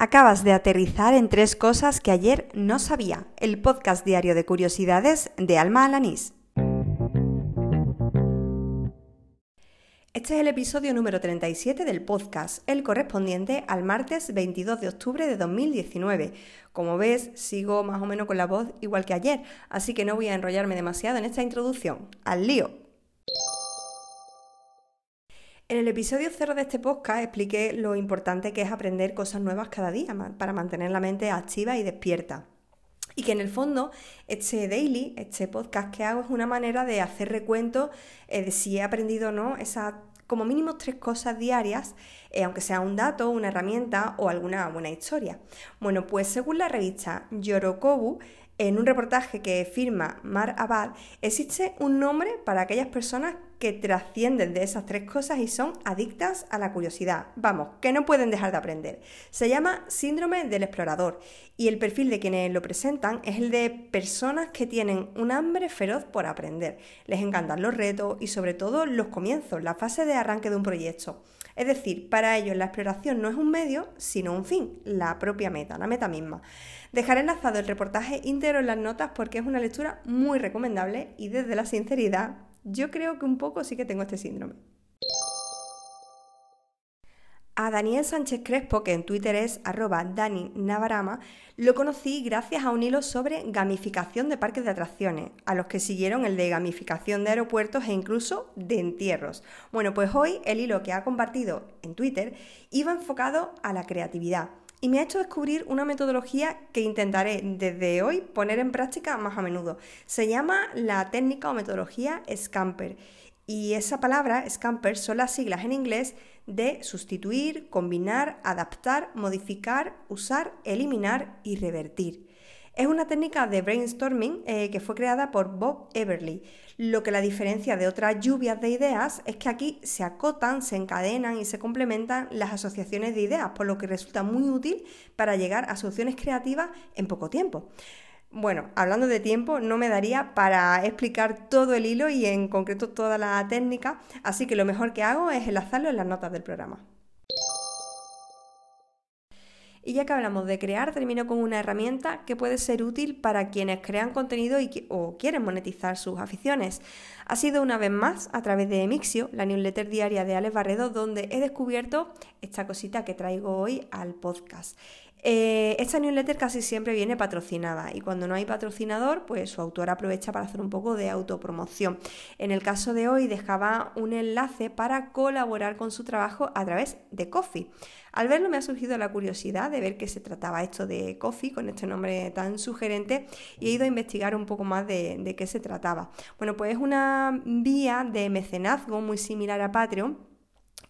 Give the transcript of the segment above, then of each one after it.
Acabas de aterrizar en tres cosas que ayer no sabía. El podcast diario de curiosidades de Alma Alanís. Este es el episodio número 37 del podcast, el correspondiente al martes 22 de octubre de 2019. Como ves, sigo más o menos con la voz igual que ayer, así que no voy a enrollarme demasiado en esta introducción. ¡Al lío! En el episodio cero de este podcast expliqué lo importante que es aprender cosas nuevas cada día para mantener la mente activa y despierta. Y que en el fondo este daily, este podcast que hago es una manera de hacer recuento eh, de si he aprendido o no esas como mínimo tres cosas diarias, eh, aunque sea un dato, una herramienta o alguna buena historia. Bueno, pues según la revista Yorokobu, en un reportaje que firma Mar Abad, existe un nombre para aquellas personas que trascienden de esas tres cosas y son adictas a la curiosidad. Vamos, que no pueden dejar de aprender. Se llama síndrome del explorador y el perfil de quienes lo presentan es el de personas que tienen un hambre feroz por aprender. Les encantan los retos y sobre todo los comienzos, la fase de arranque de un proyecto. Es decir, para ellos la exploración no es un medio, sino un fin, la propia meta, la meta misma. Dejaré enlazado el reportaje íntegro en las notas porque es una lectura muy recomendable y desde la sinceridad yo creo que un poco sí que tengo este síndrome. A Daniel Sánchez Crespo, que en Twitter es arroba Dani Navarama, lo conocí gracias a un hilo sobre gamificación de parques de atracciones, a los que siguieron el de gamificación de aeropuertos e incluso de entierros. Bueno, pues hoy el hilo que ha compartido en Twitter iba enfocado a la creatividad y me ha hecho descubrir una metodología que intentaré desde hoy poner en práctica más a menudo. Se llama la técnica o metodología Scamper y esa palabra, Scamper, son las siglas en inglés de sustituir, combinar, adaptar, modificar, usar, eliminar y revertir. Es una técnica de brainstorming eh, que fue creada por Bob Everly. Lo que la diferencia de otras lluvias de ideas es que aquí se acotan, se encadenan y se complementan las asociaciones de ideas, por lo que resulta muy útil para llegar a soluciones creativas en poco tiempo. Bueno, hablando de tiempo, no me daría para explicar todo el hilo y en concreto toda la técnica, así que lo mejor que hago es enlazarlo en las notas del programa. Y ya que hablamos de crear, termino con una herramienta que puede ser útil para quienes crean contenido y o quieren monetizar sus aficiones. Ha sido una vez más a través de Mixio, la newsletter diaria de Alex Barredo, donde he descubierto esta cosita que traigo hoy al podcast. Eh, esta newsletter casi siempre viene patrocinada y cuando no hay patrocinador, pues su autor aprovecha para hacer un poco de autopromoción. En el caso de hoy dejaba un enlace para colaborar con su trabajo a través de Coffee. Al verlo me ha surgido la curiosidad de ver qué se trataba esto de Coffee, con este nombre tan sugerente, y he ido a investigar un poco más de, de qué se trataba. Bueno, pues es una vía de mecenazgo muy similar a Patreon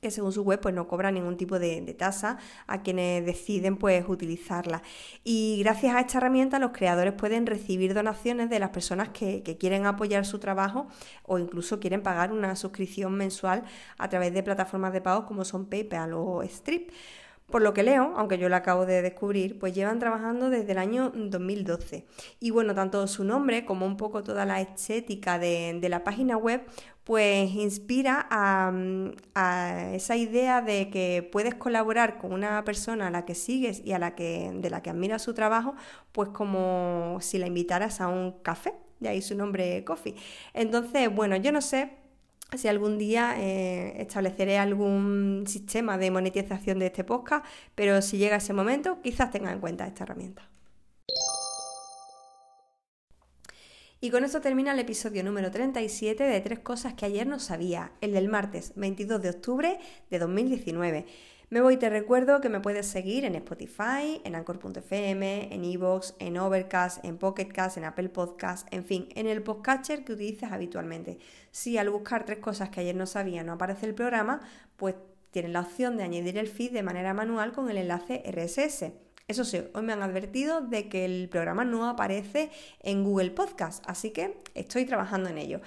que según su web pues no cobra ningún tipo de, tasa a quienes deciden pues utilizarla. Y gracias a esta herramienta los creadores pueden recibir donaciones de las personas que, que quieren apoyar su trabajo o incluso quieren pagar una suscripción mensual a través de plataformas de pago como son PayPal o Stripe. Por lo que leo, aunque yo lo acabo de descubrir, pues llevan trabajando desde el año 2012. Y bueno, tanto su nombre como un poco toda la estética de, la página web, pues inspira a, esa idea de que puedes colaborar con una persona a la que sigues y a la que, de la que admiras su trabajo, pues como si la invitaras a un café, de ahí su nombre Coffee. Entonces, bueno, yo no sé si algún día eh, estableceré algún sistema de monetización de este podcast, pero si llega ese momento, quizás tenga en cuenta esta herramienta. Y con esto termina el episodio número 37 de Tres Cosas que ayer no sabía, el del martes 22 de octubre de 2019. Me voy y te recuerdo que me puedes seguir en Spotify, en Anchor.fm, en Evox, en Overcast, en Pocketcast, en Apple Podcast, en fin, en el podcatcher que utilices habitualmente. Si al buscar tres cosas que ayer no sabía no aparece el programa, pues tienes la opción de añadir el feed de manera manual con el enlace RSS. Eso sí, hoy me han advertido de que el programa no aparece en Google Podcast, así que estoy trabajando en ello.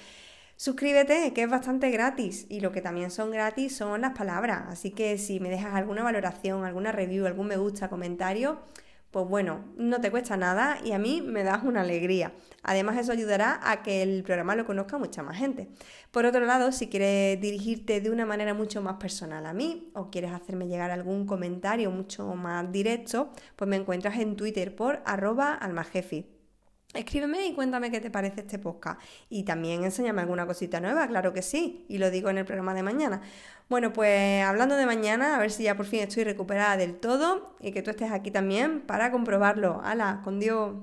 Suscríbete, que es bastante gratis y lo que también son gratis son las palabras. Así que si me dejas alguna valoración, alguna review, algún me gusta, comentario, pues bueno, no te cuesta nada y a mí me das una alegría. Además, eso ayudará a que el programa lo conozca mucha más gente. Por otro lado, si quieres dirigirte de una manera mucho más personal a mí o quieres hacerme llegar algún comentario mucho más directo, pues me encuentras en Twitter por arroba almajefi. Escríbeme y cuéntame qué te parece este podcast. Y también enséñame alguna cosita nueva, claro que sí, y lo digo en el programa de mañana. Bueno, pues hablando de mañana, a ver si ya por fin estoy recuperada del todo y que tú estés aquí también para comprobarlo. ¡Hala! Con Dios.